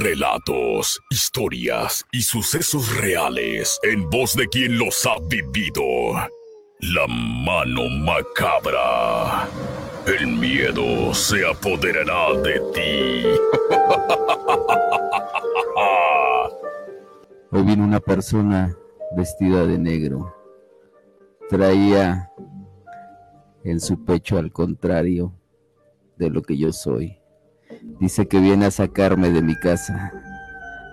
Relatos, historias y sucesos reales en voz de quien los ha vivido. La mano macabra. El miedo se apoderará de ti. Hoy vino una persona vestida de negro. Traía en su pecho al contrario de lo que yo soy. Dice que viene a sacarme de mi casa.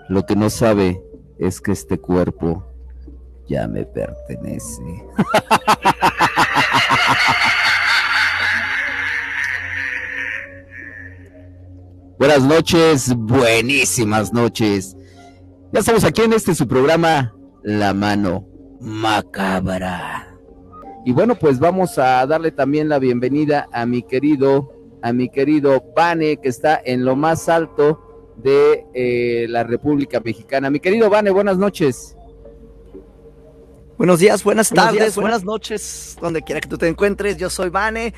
Lo que no sabe es que este cuerpo ya me pertenece. Buenas noches, buenísimas noches. Ya estamos aquí en este su programa, La Mano Macabra. Y bueno, pues vamos a darle también la bienvenida a mi querido a mi querido Vane, que está en lo más alto de eh, la República Mexicana. Mi querido Vane, buenas noches. Buenos días, buenas tardes, buenas noches, donde quiera que tú te encuentres. Yo soy Vane,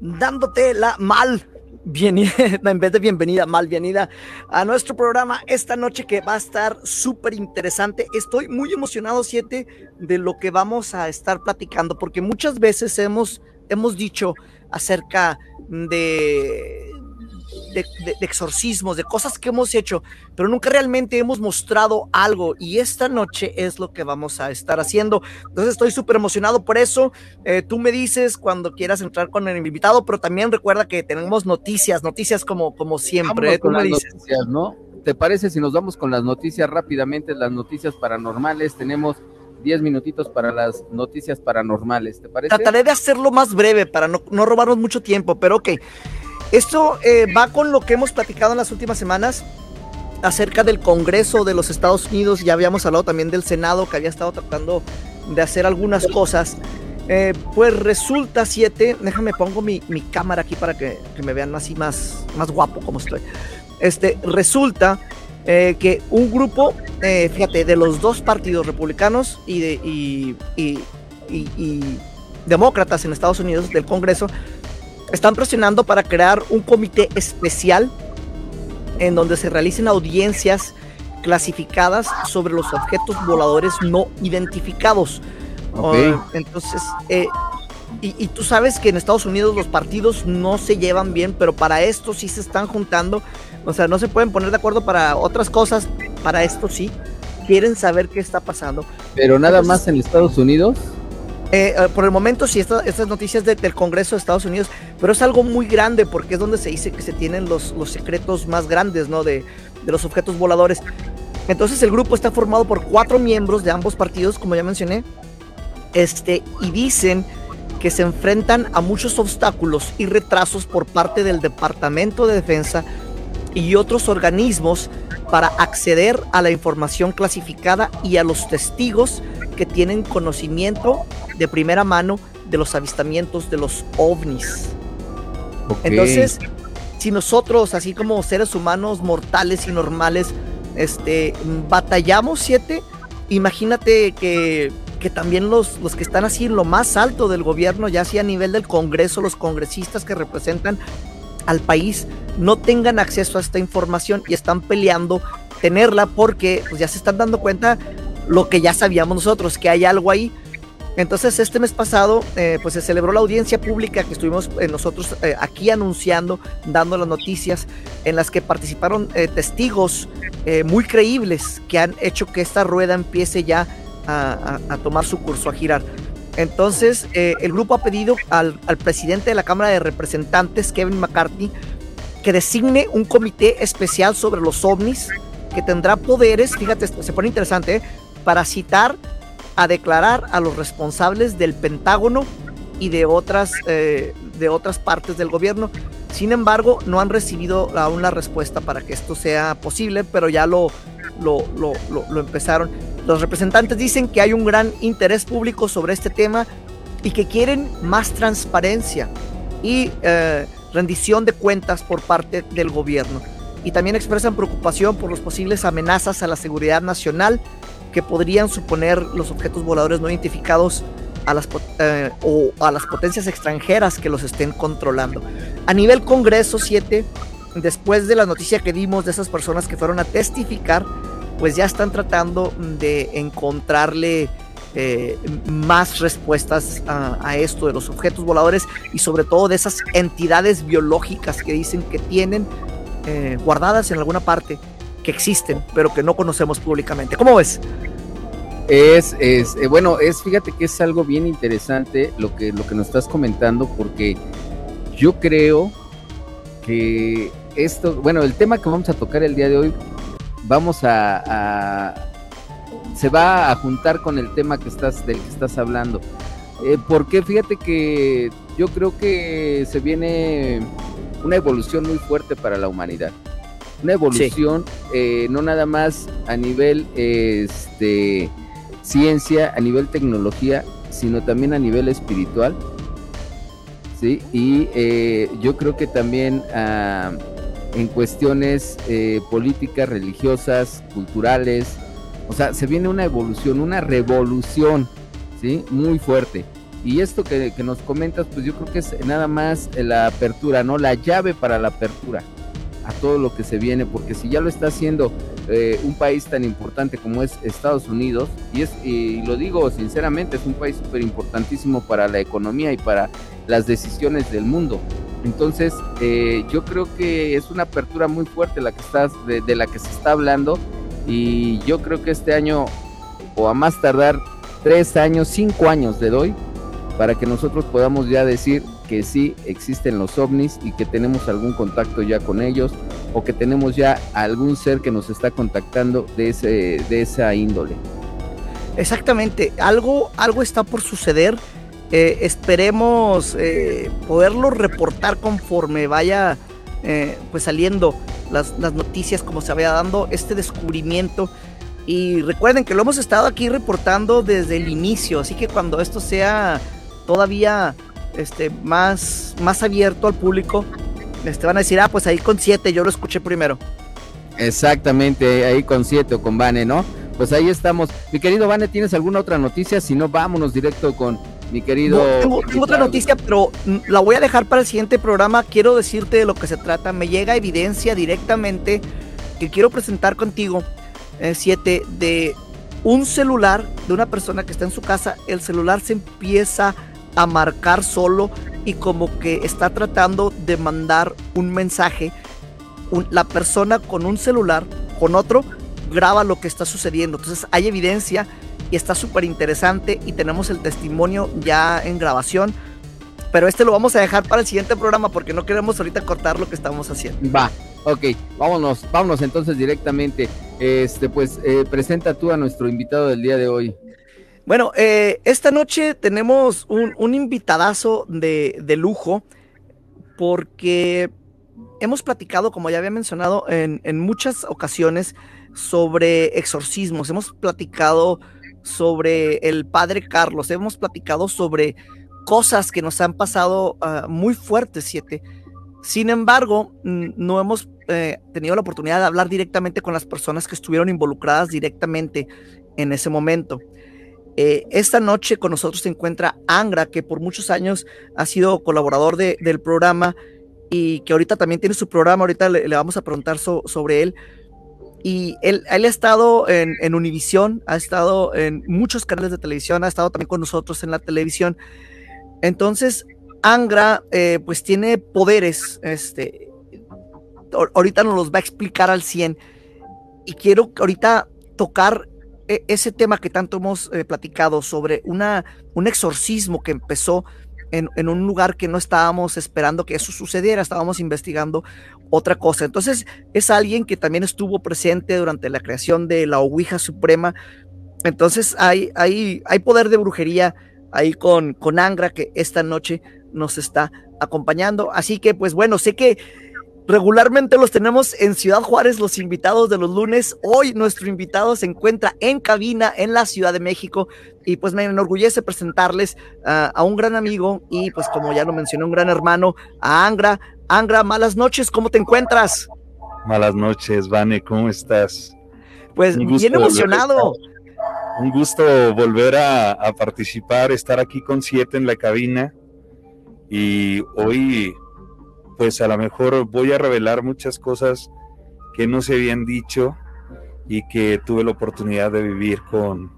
dándote la mal bienvenida, en vez de bienvenida, mal bienvenida a nuestro programa esta noche que va a estar súper interesante. Estoy muy emocionado, siete, de lo que vamos a estar platicando, porque muchas veces hemos, hemos dicho acerca de, de, exorcismos, de cosas que hemos hecho, pero nunca realmente hemos mostrado algo y esta noche es lo que vamos a estar haciendo. Entonces estoy súper emocionado por eso. Eh, tú me dices cuando quieras entrar con el invitado, pero también recuerda que tenemos noticias, noticias como, como siempre. Tú me dices. Noticias, ¿no? ¿Te parece si nos vamos con las noticias rápidamente, las noticias paranormales? Tenemos 10 minutitos para las noticias paranormales, ¿te parece? Trataré de hacerlo más breve para no, no robarnos mucho tiempo, pero ok. Esto eh, va con lo que hemos platicado en las últimas semanas acerca del Congreso de los Estados Unidos. Ya habíamos hablado también del Senado que había estado tratando de hacer algunas cosas. Eh, pues resulta, siete, déjame pongo mi, mi cámara aquí para que, que, me vean así más, más guapo como estoy. Este, resulta eh, que un grupo, eh, fíjate, de los dos partidos republicanos y, de, y, demócratas en Estados Unidos del Congreso están presionando para crear un comité especial en donde se realicen audiencias clasificadas sobre los objetos voladores no identificados. entonces, eh, y, y, tú sabes que en Estados Unidos los partidos no se llevan bien, pero para esto sí se están juntando o sea, no se pueden poner de acuerdo para otras cosas, para esto sí. Quieren saber qué está pasando. Pero nada más en Estados Unidos. Eh, eh, por el momento sí, estas noticias del Congreso de Estados Unidos, pero es algo muy grande porque es donde se dice que se tienen los, los secretos más grandes, ¿no? De, de los objetos voladores. Entonces el grupo está formado por cuatro miembros de ambos partidos, como ya mencioné, este, y dicen que se enfrentan a muchos obstáculos y retrasos por parte del Departamento de Defensa y otros organismos para acceder a la información clasificada y a los testigos que tienen conocimiento de primera mano de los avistamientos de los ovnis. Entonces, si nosotros, así como seres humanos mortales y normales, este, batallamos siete, imagínate que, que también los, los que están así en lo más alto del gobierno, ya sea a nivel del Congreso, los congresistas que representan al país no tengan acceso a esta información y están peleando tenerla porque pues, ya se están dando cuenta lo que ya sabíamos nosotros, que hay algo ahí. Entonces este mes pasado eh, pues se celebró la audiencia pública que estuvimos eh, nosotros eh, aquí anunciando, dando las noticias en las que participaron testigos muy creíbles que han hecho que esta rueda empiece ya a, a tomar su curso, a girar. Entonces, eh, el grupo ha pedido al, presidente de la Cámara de Representantes, Kevin McCarthy, que designe un comité especial sobre los ovnis que tendrá poderes, fíjate, se pone interesante, ¿eh? para citar a declarar a los responsables del Pentágono y de otras, eh, de otras partes del gobierno. Sin embargo, no han recibido aún la respuesta para que esto sea posible, pero ya lo, lo, lo, lo empezaron. Los representantes dicen que hay un gran interés público sobre este tema y que quieren más transparencia y eh, rendición de cuentas por parte del gobierno. Y también expresan preocupación por las posibles amenazas a la seguridad nacional que podrían suponer los objetos voladores no identificados eh, o a las potencias extranjeras que los estén controlando. A nivel Congreso 7, después de la noticia que dimos de esas personas que fueron a testificar, pues ya están tratando de encontrarle eh, más respuestas a, esto de los objetos voladores y sobre todo de esas entidades biológicas que dicen que tienen eh, guardadas en alguna parte, que existen, pero que no conocemos públicamente. ¿Cómo ves? Es, es eh, bueno, es, fíjate que es algo bien interesante lo que, lo que nos estás comentando, porque yo creo que esto, bueno, el tema que vamos a tocar el día de hoy, vamos a, se va a juntar con el tema que estás, del que estás hablando. Eh, porque fíjate que yo creo que se viene una evolución muy fuerte para la humanidad. Una evolución eh, no nada más a nivel este, ciencia, a nivel tecnología, sino también a nivel espiritual. ¿sí? Y eh, yo creo que también ah, en cuestiones eh, políticas, religiosas, culturales, o sea, se viene una evolución, una revolución, ¿sí? Muy fuerte. Y esto que, nos comentas, pues yo creo que es nada más la apertura, ¿no? La llave para la apertura a todo lo que se viene, porque si ya lo está haciendo eh, un país tan importante como es Estados Unidos, y, es, y lo digo sinceramente, es un país súper importantísimo para la economía y para las decisiones del mundo. Entonces, eh, yo creo que es una apertura muy fuerte la que estás, de la que se está hablando y yo creo que este año, o a más tardar tres años, cinco años de doy, para que nosotros podamos ya decir que sí existen los ovnis y que tenemos algún contacto ya con ellos o que tenemos ya algún ser que nos está contactando de, ese, de esa índole. Exactamente, algo, algo está por suceder. Eh, esperemos eh, poderlo reportar conforme vaya eh, pues saliendo las, noticias como se vaya dando este descubrimiento. Y recuerden que lo hemos estado aquí reportando desde el inicio, así que cuando esto sea todavía este, más, más abierto al público, este, van a decir, ah, pues ahí con siete, yo lo escuché primero. Exactamente, ahí con siete o con Vane, ¿no? Pues ahí estamos. Mi querido Vane, ¿tienes alguna otra noticia? Si no, vámonos directo con mi querido. tengo, otra noticia, pero la voy a dejar para el siguiente programa. Quiero decirte de lo que se trata. Me llega evidencia directamente que quiero presentar contigo, eh, siete, de un celular de una persona que está en su casa. El celular se empieza a marcar solo y como que está tratando de mandar un mensaje. la persona con un celular, con otro, graba lo que está sucediendo. Entonces hay evidencia y está súper interesante y tenemos el testimonio ya en grabación. Pero este lo vamos a dejar para el siguiente programa porque no queremos ahorita cortar lo que estamos haciendo. Va, ok, vámonos, vámonos entonces directamente. Este, pues eh, presenta tú a nuestro invitado del día de hoy. Bueno, eh, esta noche tenemos un, un invitadazo de, de, lujo porque hemos platicado, como ya había mencionado en, en muchas ocasiones, sobre exorcismos. Hemos platicado sobre el padre Carlos, hemos platicado sobre cosas que nos han pasado ah, muy fuertes, siete. Sin embargo, no hemos eh, tenido la oportunidad de hablar directamente con las personas que estuvieron involucradas directamente en ese momento. Eh, esta noche con nosotros se encuentra Angra, que por muchos años ha sido colaborador del programa y que ahorita también tiene su programa, ahorita le, vamos a preguntar sobre él. Y él, ha estado en, en Univisión, ha estado en muchos canales de televisión, ha estado también con nosotros en la televisión. Entonces, Angra, eh, pues tiene poderes, este, ahorita nos los va a explicar al 100. Y quiero ahorita tocar e, ese tema que tanto hemos eh, platicado sobre una, un exorcismo que empezó en, en, un lugar que no estábamos esperando que eso sucediera, estábamos investigando otra cosa. Entonces es alguien que también estuvo presente durante la creación de la Ouija Suprema. Entonces hay, hay, hay poder de brujería ahí con, con Angra que esta noche nos está acompañando. Así que pues bueno, sé que Regularmente los tenemos en Ciudad Juárez, los invitados de los lunes. Hoy nuestro invitado se encuentra en cabina en la Ciudad de México y pues me enorgullece presentarles ah, a un gran amigo y pues como ya lo mencioné, un gran hermano, a Angra. Angra, malas noches, ¿cómo te encuentras? Malas noches, Vane, ¿cómo estás? Pues bien emocionado. Un gusto volver a, a participar, estar aquí con siete en la cabina y hoy pues a lo mejor voy a revelar muchas cosas que no se habían dicho y que tuve la oportunidad de vivir con,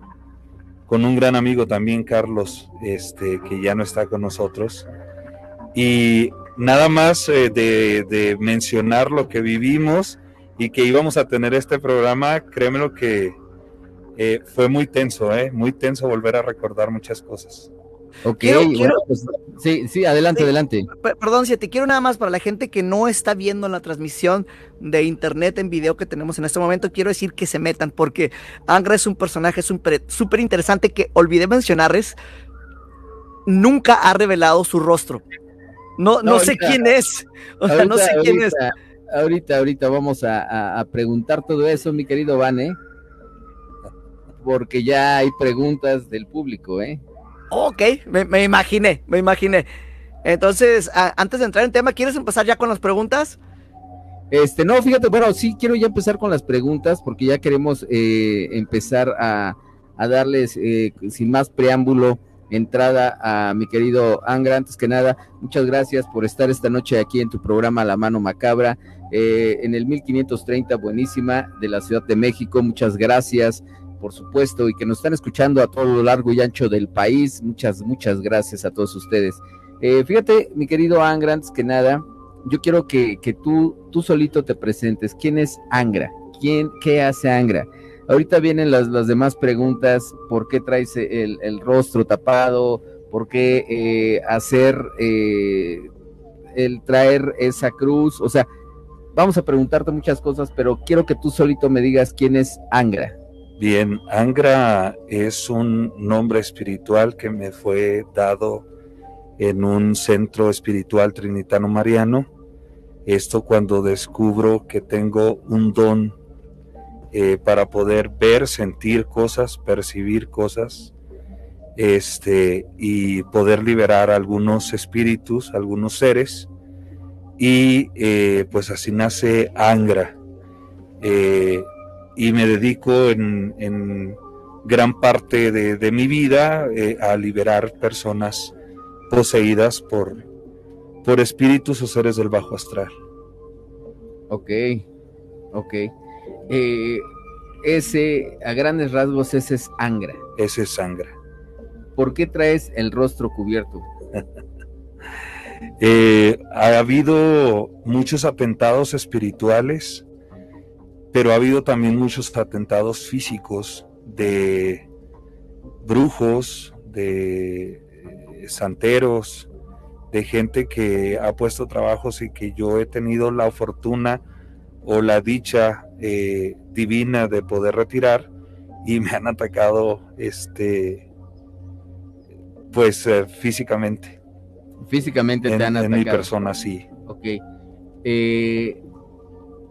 con un gran amigo también, Carlos, este, que ya no está con nosotros. Y nada más eh, de, mencionar lo que vivimos y que íbamos a tener este programa, créeme lo que eh, fue muy tenso, eh, muy tenso volver a recordar muchas cosas. Ok, pues, sí, sí, adelante, adelante. Perdón, si te quiero nada más para la gente que no está viendo la transmisión de internet en video que tenemos en este momento, quiero decir que se metan, porque Angra es un personaje súper interesante que olvidé mencionarles, nunca ha revelado su rostro. No, no, sé quién es. O sea, no sé quién es. Ahorita, ahorita vamos a, a preguntar todo eso, mi querido Vane, porque ya hay preguntas del público, ¿eh? Ok, me, imaginé, me imaginé. Entonces, antes de entrar en tema, ¿quieres empezar ya con las preguntas? Este, no, fíjate, bueno, sí quiero ya empezar con las preguntas porque ya queremos eh, empezar a, darles, eh, sin más preámbulo, entrada a mi querido Angra. Antes que nada, muchas gracias por estar esta noche aquí en tu programa La Mano Macabra, eh, en el 1530, buenísima, de la Ciudad de México. Muchas gracias por supuesto, y que nos están escuchando a todo lo largo y ancho del país. Muchas, muchas gracias a todos ustedes. Eh, fíjate, mi querido Angra, antes que nada, yo quiero que, tú, tú solito te presentes. ¿Quién es Angra? ¿Quién, ¿Qué hace Angra? Ahorita vienen las, las demás preguntas, ¿por qué traes el, rostro tapado? ¿Por qué eh, hacer eh, el traer esa cruz? O sea, vamos a preguntarte muchas cosas, pero quiero que tú solito me digas quién es Angra. Bien, Angra es un nombre espiritual que me fue dado en un centro espiritual trinitano mariano. Esto cuando descubro que tengo un don eh, para poder ver, sentir cosas, percibir cosas, este, y poder liberar algunos espíritus, algunos seres. Y eh, pues así nace Angra. Eh, y me dedico en, gran parte de, mi vida eh, a liberar personas poseídas por, por espíritus o seres del bajo astral. Ok, ok. Eh, ese, a grandes rasgos, ese es Angra. Ese es Angra. ¿Por qué traes el rostro cubierto? Eh, ha habido muchos atentados espirituales pero ha habido también muchos atentados físicos de brujos, de eh, santeros, de gente que ha puesto trabajos y que yo he tenido la fortuna o la dicha eh, divina de poder retirar y me han atacado este pues eh, físicamente. Físicamente te han atacado en mi persona sí. Ok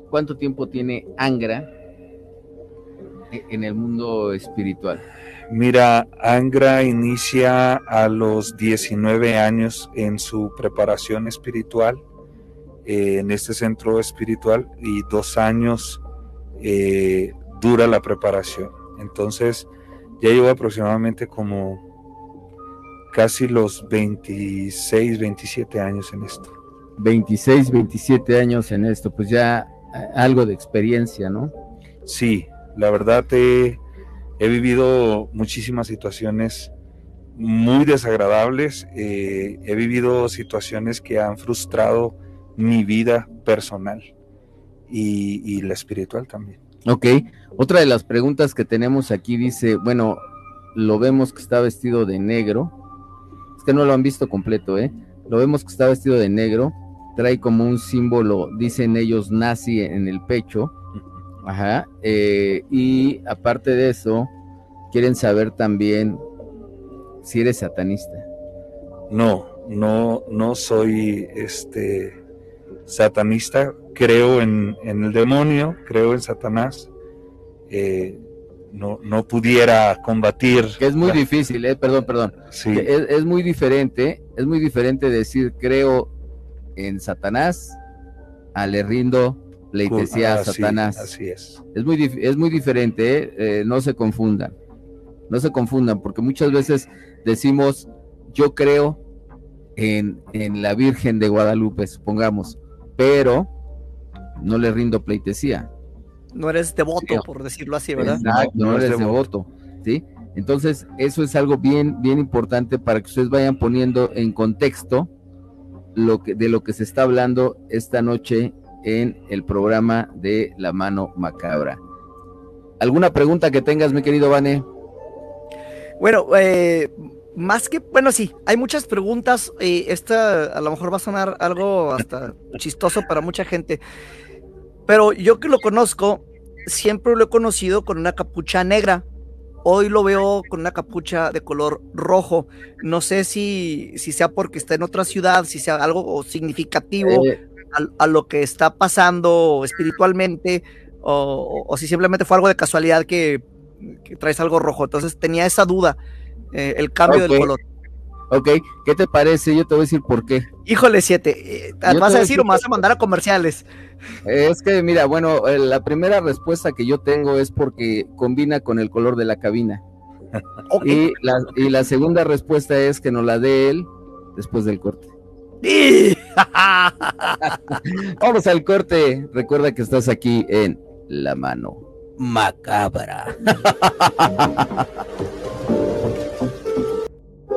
¿Cuánto tiempo tiene Angra e-, en el mundo espiritual? Mira, Angra inicia a los 19 años en su preparación espiritual, eh, en este centro espiritual, y dos años eh, dura la preparación. Entonces, ya llevo aproximadamente como casi los 26, 27 años en esto. 26, 27 años en esto, pues ya algo de experiencia, ¿no? Sí, la verdad he, vivido muchísimas situaciones muy desagradables, eh, he vivido situaciones que han frustrado mi vida personal y, la espiritual también. Ok, otra de las preguntas que tenemos aquí dice, bueno, lo vemos que está vestido de negro, es que no lo han visto completo, ¿eh? Lo vemos que está vestido de negro, trae como un símbolo, dicen ellos, nazi en el pecho. Ajá. Eh, y aparte de eso, quieren saber también si eres satanista. No, no, no soy este satanista. creo en, el demonio, creo en Satanás, eh, no, no pudiera combatir. Que es muy difícil, eh, perdón, perdón. Sí. Es, muy diferente, es muy diferente decir creo en Satanás a le rindo pleitesía a Satanás. Así es. Es muy, es muy diferente, eh, no se confundan. No se confundan, porque muchas veces decimos, yo creo en, en la Virgen de Guadalupe, supongamos, pero no le rindo pleitesía. No eres devoto, por decirlo así, ¿verdad? Exacto, no, eres devoto. ¿sí? Entonces, eso es algo bien, bien importante para que ustedes vayan poniendo en contexto lo que, de lo que se está hablando esta noche en el programa de La Mano Macabra. ¿Alguna pregunta que tengas, mi querido Vane? Bueno, eh, más que, bueno, sí, hay muchas preguntas. y esta a lo mejor va a sonar algo hasta chistoso para mucha gente. Pero yo que lo conozco, siempre lo he conocido con una capucha negra. Hoy lo veo con una capucha de color rojo. No sé si, si sea porque está en otra ciudad, si sea algo significativo eh. a, lo que está pasando espiritualmente, o, si simplemente fue algo de casualidad que, traes algo rojo. Entonces tenía esa duda, eh, el cambio del color. Ok, ¿qué te parece? Yo te voy a decir por qué. Híjole, siete. Eh, ¿Vas a decir o me vas a mandar a comerciales? Es que, mira, bueno, eh, la primera respuesta que yo tengo es porque combina con el color de la cabina. Y, la, y la segunda respuesta es que nos la dé él después del corte. Vamos al corte. Recuerda que estás aquí en La Mano Macabra.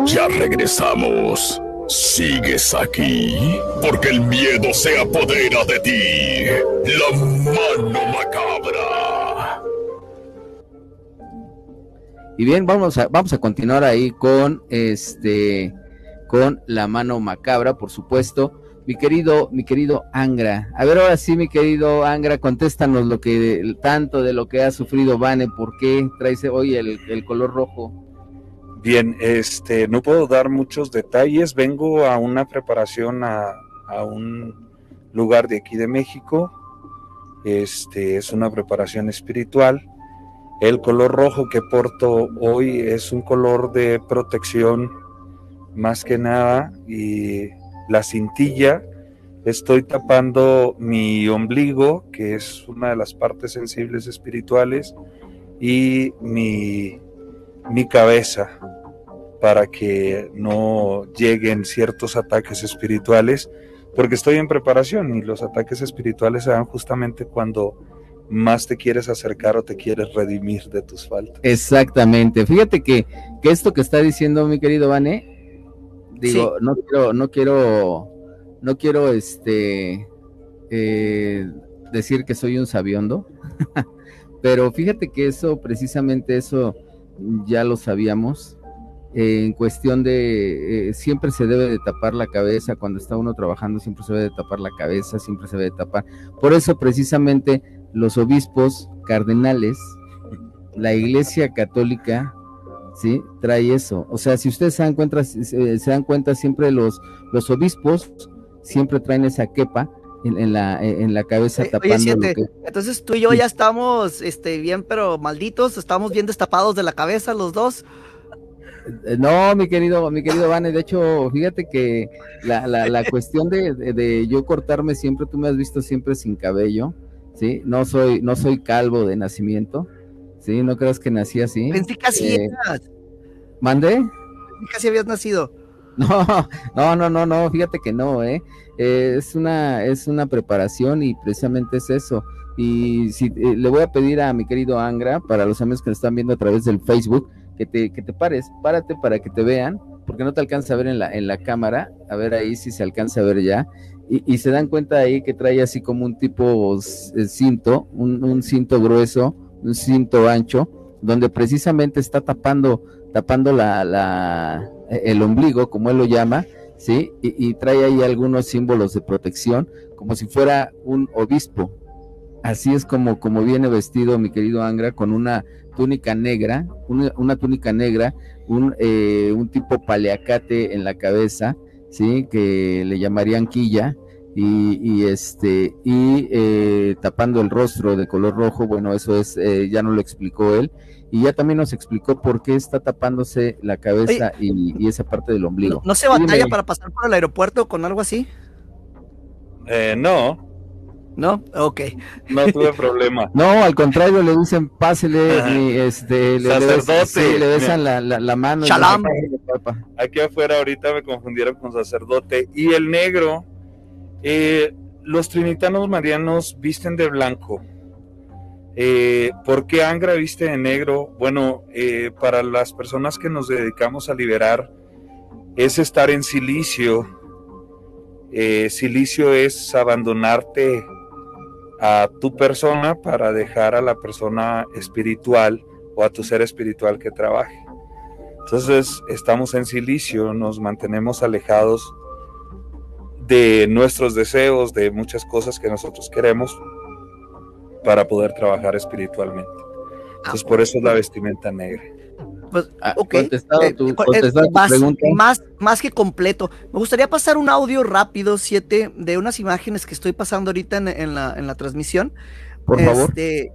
Ya regresamos. ¿Sigues aquí? Porque el miedo se apodera de ti. La mano macabra. Y bien, vamos a, vamos a continuar ahí con este con la mano macabra, por supuesto. Mi querido, mi querido Angra. A ver, ahora sí, mi querido Angra, contéstanos lo que tanto de lo que ha sufrido Vane, ¿por qué traes hoy el color rojo? Bien, este, no puedo dar muchos detalles. Vengo a una preparación a, un lugar de aquí de México. Este es una preparación espiritual. El color rojo que porto hoy es un color de protección más que nada y la cintilla estoy tapando mi ombligo, que es una de las partes sensibles espirituales, y mi mi cabeza para que no lleguen ciertos ataques espirituales, porque estoy en preparación y los ataques espirituales se dan justamente cuando más te quieres acercar o te quieres redimir de tus faltas. Exactamente. Fíjate que, que esto que está diciendo mi querido Vane, digo, no quiero, no quiero, no quiero este eh, decir que soy un sabiondo, pero fíjate que eso, precisamente eso, ya lo sabíamos. en cuestión de, eh, siempre se debe de tapar la cabeza, cuando está uno trabajando siempre se debe de tapar la cabeza, siempre se debe de tapar. Por eso precisamente los obispos cardenales, la iglesia católica, ¿sí? Trae eso. O sea, si ustedes se dan cuenta, se, dan cuenta siempre los, los obispos siempre traen esa quepa en, la, en la cabeza tapando Entonces tú y yo ya estamos este, bien, pero malditos, estamos bien destapados de la cabeza los dos. Eh, no, mi querido, mi querido Vane, de hecho, fíjate que la, la, la cuestión de, de, yo cortarme siempre, tú me has visto siempre sin cabello, ¿sí? No soy, no soy calvo de nacimiento, ¿sí? No creas que nací así. Pensé que así eh, ¿Mandé? Casi habías nacido. No, no, no, no, no, fíjate que no, ¿eh? es, una, es una preparación y precisamente es eso. Y si eh, le voy a pedir a mi querido Angra, para los amigos que nos están viendo a través del Facebook, que te, que te pares, párate para que te vean, porque no te alcanza a ver en la, en la cámara, a ver ahí si se alcanza a ver ya. Y, se dan cuenta ahí que trae así como un tipo eh, cinto, un, un cinto grueso, un cinto ancho, donde precisamente está tapando, tapando la, la, el ombligo, como él lo llama, ¿sí? Y, trae ahí algunos símbolos de protección, como si fuera un obispo. Así es como, como viene vestido mi querido Angra, con una túnica negra, una, túnica negra, un, eh, un tipo paleacate en la cabeza, ¿sí? Que le llamarían quilla, y, este y eh, tapando el rostro de color rojo, bueno, eso es eh, ya no lo explicó él y ya también nos explicó por qué está tapándose la cabeza y, esa parte del ombligo. ¿No, se batalla para pasar por el aeropuerto con algo así? Eh, no. ¿No? Ok. No tuve problema. No, al contrario, le dicen, pásele, este, le, sacerdote. Le, besan la, la, mano. Aquí afuera ahorita me confundieron con sacerdote. Y el negro, eh, los trinitanos marianos visten de blanco. Eh, ¿Por qué Angra viste de negro? Bueno, eh, para las personas que nos dedicamos a liberar, es estar en silicio. Silicio es abandonarte a tu persona para dejar a la persona espiritual o a tu ser espiritual que trabaje. Entonces estamos en silicio, nos mantenemos alejados de nuestros deseos, de muchas cosas que nosotros queremos para poder trabajar espiritualmente. Entonces por eso es la vestimenta negra. Pues, ah, Contestado eh, tu, eh, más, pregunta. Más, más, que completo. Me gustaría pasar un audio rápido, siete, de unas imágenes que estoy pasando ahorita en, la, en la, transmisión. Por favor. Este,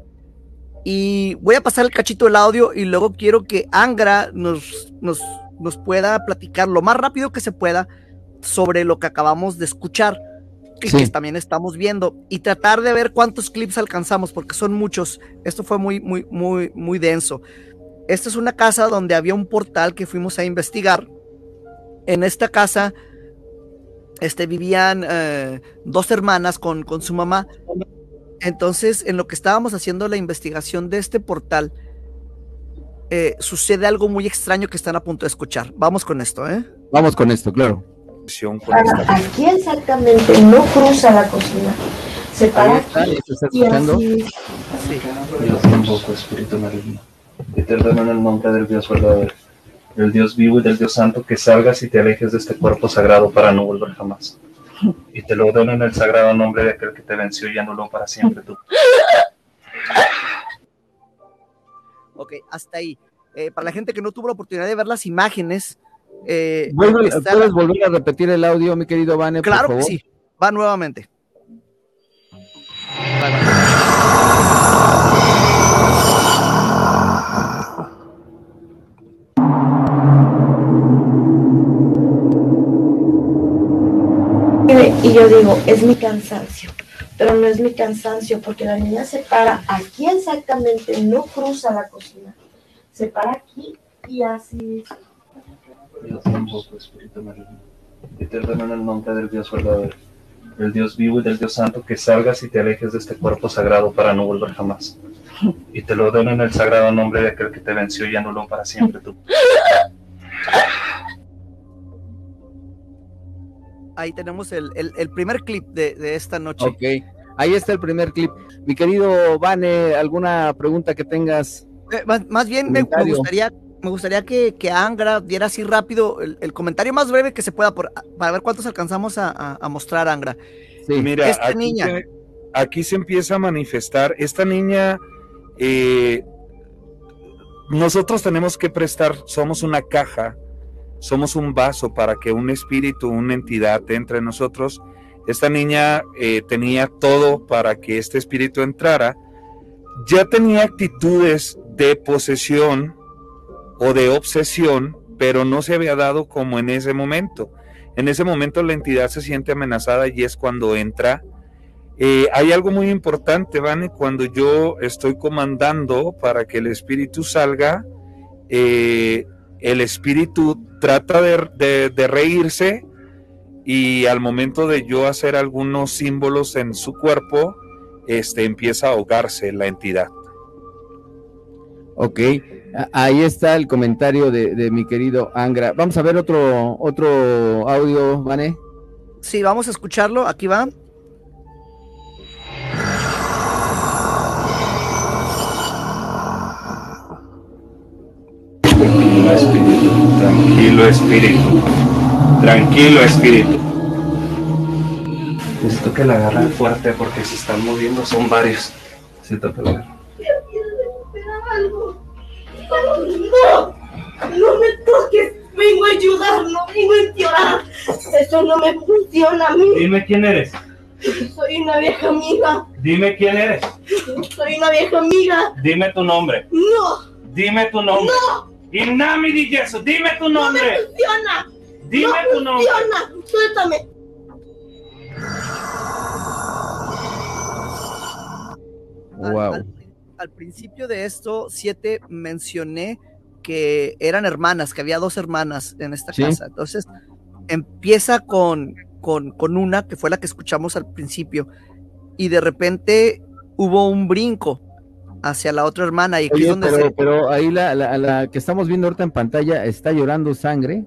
y voy a pasar el cachito del audio y luego quiero que Angra nos, nos, nos pueda platicar lo más rápido que se pueda sobre lo que acabamos de escuchar y que también estamos viendo y tratar de ver cuántos clips alcanzamos porque son muchos. Esto fue muy, muy, muy, muy denso. Esta es una casa donde había un portal que fuimos a investigar. En esta casa este, vivían eh, dos hermanas con, con su mamá. Entonces, en lo que estábamos haciendo la investigación de este portal, eh, sucede algo muy extraño que están a punto de escuchar. Vamos con esto, ¿eh? Vamos con esto, claro. Aquí exactamente no cruza la cocina. Se para aquí, y así... Sí. Dios un poco, espíritu maligno y te ordeno en el nombre del Dios verdadero, del Dios vivo y del Dios santo, que salgas y te alejes de este cuerpo sagrado para no volver jamás. Y te lo ordeno en el sagrado nombre de aquel que te venció y anuló para siempre tú. Ok, hasta ahí. Eh, para la gente que no tuvo la oportunidad de ver las imágenes, eh, ¿puedes volver a repetir el audio, mi querido Vane? Claro que sí, va nuevamente. Y yo digo, es mi cansancio, pero no es mi cansancio porque la niña se para aquí exactamente, no cruza la cocina, se para aquí y así. Espíritu maligno. Y te ordeno en el nombre del Dios verdadero, del Dios vivo y del Dios santo, que salgas y te alejes de este cuerpo sagrado para no volver jamás. Y te lo ordeno en el sagrado nombre de aquel que te venció y anuló para siempre tú. ahí tenemos el, primer clip de, esta noche. Ok, ahí está el primer clip. Mi querido Vane, ¿alguna pregunta que tengas? Eh, más, bien me, gustaría, me gustaría que, que Angra diera así rápido el, comentario más breve que se pueda para ver cuántos alcanzamos a, mostrar, Angra. Sí, mira, esta aquí, niña. Se, aquí se empieza a manifestar. Esta niña, eh, nosotros tenemos que prestar, somos una caja somos un vaso para que un espíritu, una entidad entre nosotros. Esta niña eh, tenía todo para que este espíritu entrara. Ya tenía actitudes de posesión o de obsesión, pero no se había dado como en ese momento. En ese momento la entidad se siente amenazada y es cuando entra. Eh, hay algo muy importante, Vane, cuando yo estoy comandando para que el espíritu salga, eh, el espíritu trata de, reírse y al momento de yo hacer algunos símbolos en su cuerpo, este, empieza a ahogarse la entidad. Ok, ahí está el comentario de, mi querido Angra. Vamos a ver otro, otro audio, ¿vale? Sí, vamos a escucharlo. Aquí va. Tranquilo, espíritu. Tranquilo, espíritu. Necesito que la agarren fuerte porque se están moviendo, son varios. Siento que la agarren. No, no me toques. Vengo a ayudar, no vengo a empeorar. Eso no me funciona a mí. Dime quién eres. Soy una vieja amiga. Dime quién eres. Soy una vieja amiga. Dime tu nombre. No, Dime tu nombre. no, Inami di Yesu, dime tu no me nombre. funciona. Dime no tu nombre. funciona. Suéltame. Wow. Al, principio de esto, siete mencioné que eran hermanas, que había dos hermanas en esta Sí. casa. Entonces, empieza con, con, con una, que fue la que escuchamos al principio, y de repente hubo un brinco hacia la otra hermana, y Oye, donde pero, se- pero ahí la, la, la que estamos viendo ahorita en pantalla está llorando sangre.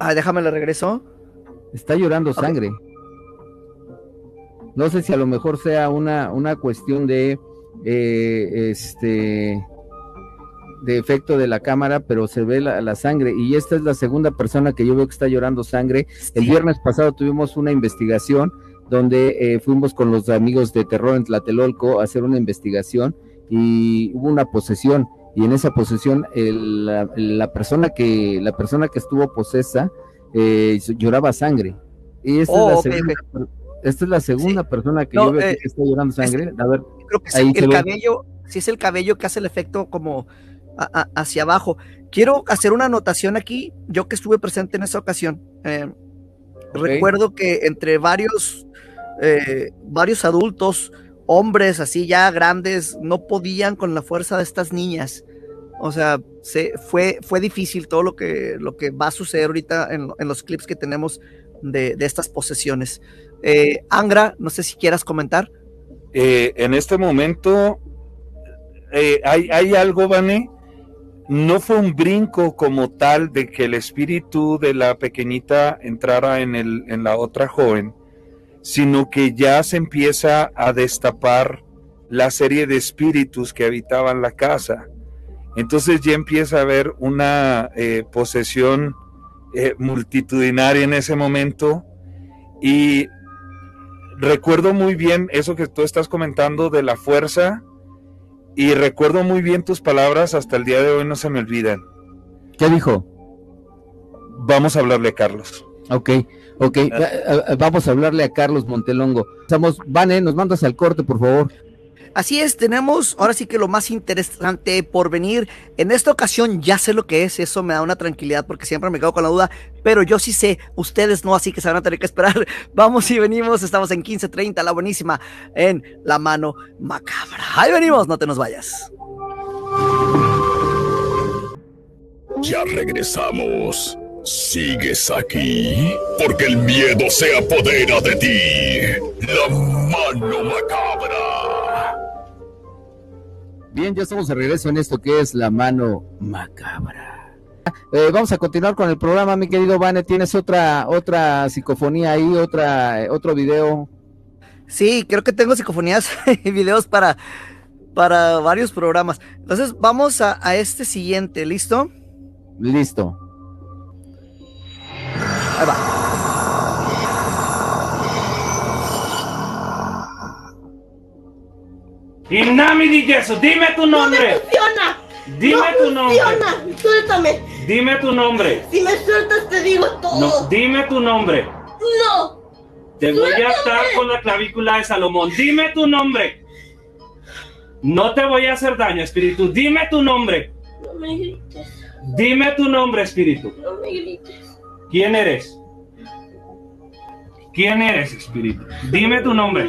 Ah, déjame le regreso. Está llorando sangre. No sé si a lo mejor sea una, una cuestión de eh, este de efecto de la cámara, pero se ve la, la sangre. Y esta es la segunda persona que yo veo que está llorando sangre. El viernes pasado tuvimos una investigación donde eh, fuimos con los amigos de terror en Tlatelolco a hacer una investigación y hubo una posesión. Y en esa posesión el- la, la persona que la persona que estuvo posesa eh, lloraba sangre. Y esta Oh, es la ok, segunda, esta es la segunda persona que No, yo veo eh, que está llorando sangre. A ver, creo que Ahí el cabello, sí es el cabello que hace el efecto como a- a- hacia abajo. Quiero hacer una anotación aquí, yo que estuve presente en esa ocasión. eh, Recuerdo que entre varios, eh, varios adultos, hombres así ya grandes, no podían con la fuerza de estas niñas. O sea, se, fue, fue difícil todo lo que, lo que va a suceder ahorita en, en los clips que tenemos de, estas posesiones. Eh, Angra, no sé si quieras comentar. Eh, en este momento eh, hay, hay algo, Vane. No fue un brinco como tal de que el espíritu de la pequeñita entrara en, el, en la otra joven, sino que ya se empieza a destapar la serie de espíritus que habitaban la casa. Entonces ya empieza a haber una posesión eh, multitudinaria en ese momento y recuerdo muy bien eso que tú estás comentando de la fuerza y recuerdo muy bien tus palabras, hasta el día de hoy no se me olvidan. ¿qué dijo? Vamos a hablarle a Carlos. Ok, ok. Ah. a- Vamos a hablarle a Carlos Montelongo. Estamos, Vane, nos mandas al corte, por favor. Así es, tenemos ahora sí que lo más interesante por venir. En esta ocasión ya sé lo que es, eso me da una tranquilidad porque siempre me quedo con la duda, pero yo sí sé, ustedes no, así que se van a tener que esperar. Vamos y venimos, estamos en 15:30, la buenísima, en La Mano Macabra. Ahí venimos, no te nos vayas. Ya regresamos. ¿Sigues aquí? Porque el miedo se apodera de ti. La mano macabra. Bien, ya estamos de regreso en esto que es la mano macabra. Eh, vamos a continuar con el programa, mi querido Vane. ¿Tienes otra otra psicofonía ahí, otra otro video? Sí, creo que tengo psicofonías y videos para, para varios programas. Entonces vamos a, a este siguiente, ¿listo? Listo. Ahí va. Inami di Yesu, dime tu No me nombre. funciona. Dime no tu nombre. funciona. Suéltame. Dime tu nombre. Si me sueltas te digo No, todo. dime tu nombre. No. Te voy a atar con la clavícula de Salomón. Dime tu nombre. No te voy a hacer daño, espíritu. Dime tu nombre. No me grites. Dime tu nombre, espíritu. No me grites. ¿Quién eres? ¿Quién eres, espíritu? Dime tu nombre.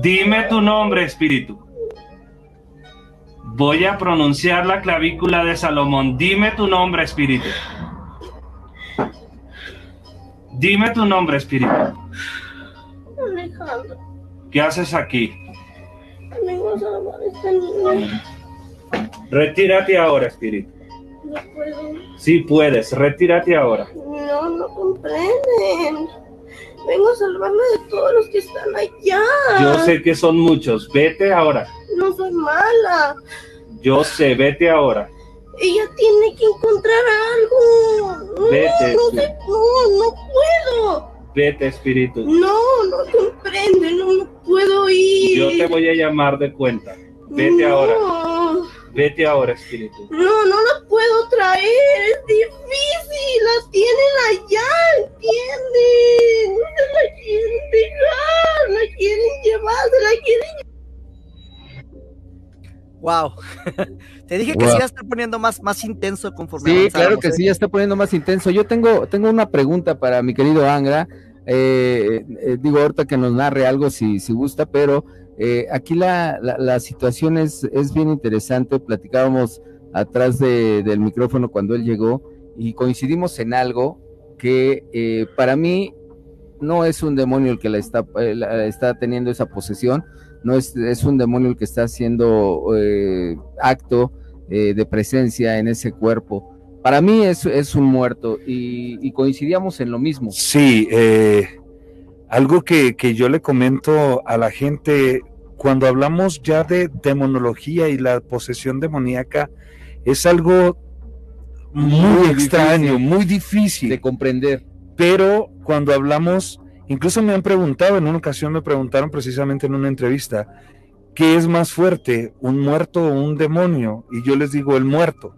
Dime tu nombre, espíritu. Voy a pronunciar la clavícula de Salomón. Dime tu nombre, espíritu. Dime tu nombre, espíritu. Alejandro. ¿Qué haces aquí? Vengo a salvar a esta niña. Retírate ahora, espíritu. No puedo. Sí puedes, retírate ahora. No, no comprenden. Vengo a salvarme de todos los que están allá. Yo sé que son muchos. Vete ahora. No soy mala. Yo sé, vete ahora. Ella tiene que encontrar algo. No, Vete, no, tú. sé, no, no puedo. Vete, espíritu. No, no comprende, no, no puedo ir. Yo te voy a llamar de cuenta. Vete No. ahora. Vete ahora, espíritu. No, no la puedo traer, es difícil, la tienen allá, ¿entienden? No se la quieren dejar, la quieren llevar, se la quieren Wow. Te dije que Wow. sí ya está poniendo más, más intenso conforme Sí, claro que ¿eh? sí, ya está poniendo más intenso. Yo tengo, tengo una pregunta para mi querido Angra. Eh, eh, digo, ahorita que nos narre algo si, si gusta, pero eh, aquí la, la, la situación es, es bien interesante. Platicábamos atrás de- del micrófono cuando él llegó y coincidimos en algo que eh, para mí no es un demonio el que la está, eh, está teniendo esa posesión, no es, es un demonio el que está haciendo acto de presencia en ese cuerpo. Para mí es, es un muerto y, coincidíamos en lo mismo. Sí, algo que, que yo le comento a la gente, cuando hablamos ya de demonología y la posesión demoníaca, es algo muy, Muy extraño, difícil. muy difícil. De comprender. pero cuando hablamos, incluso me han preguntado, en una ocasión me preguntaron precisamente en una entrevista, ¿qué es más fuerte, un muerto o un demonio? Y yo les digo, el muerto.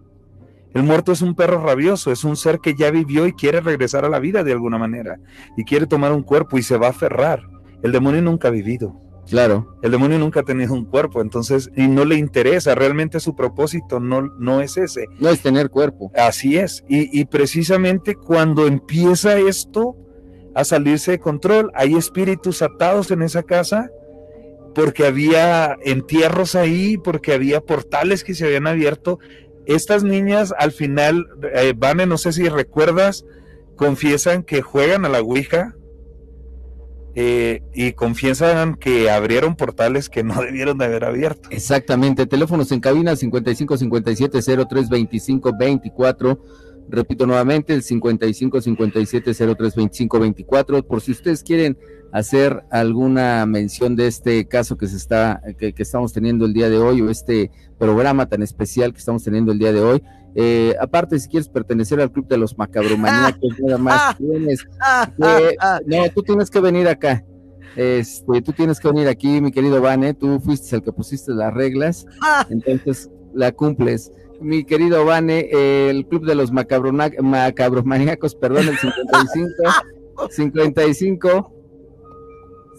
El muerto es un perro rabioso, es un ser que ya vivió y quiere regresar a la vida de alguna manera, y quiere tomar un cuerpo y se va a aferrar. El demonio nunca ha vivido. Claro. El demonio nunca ha tenido un cuerpo, entonces, y no le interesa, realmente su propósito no, no es ese. No es tener cuerpo. Así es. Y, y precisamente cuando empieza esto a salirse de control, hay espíritus atados en esa casa porque había entierros ahí, porque había portales que se habían abierto. Estas niñas al final, eh, Vane, no sé si recuerdas, confiesan que juegan a la Ouija. eh, y confiesan que abrieron portales que no debieron de haber abierto. Exactamente. Teléfonos en cabina 55 57 03 25 24. Repito nuevamente, el 55 57 03 25 24. Por si ustedes quieren hacer alguna mención de este caso que se está, que, que estamos teniendo el día de hoy, o este programa tan especial que estamos teniendo el día de hoy. Eh, aparte, si quieres pertenecer al club de los macabromaníacos, nada más tienes Ah, ah, que- ah. no, tú tienes que venir acá. Este, tú tienes que venir aquí, mi querido Vane. Tú fuiste el que pusiste las reglas, Ah, entonces la cumples. Mi querido Vane, eh, el club de los macabromaníacos, perdón, el 55, 55,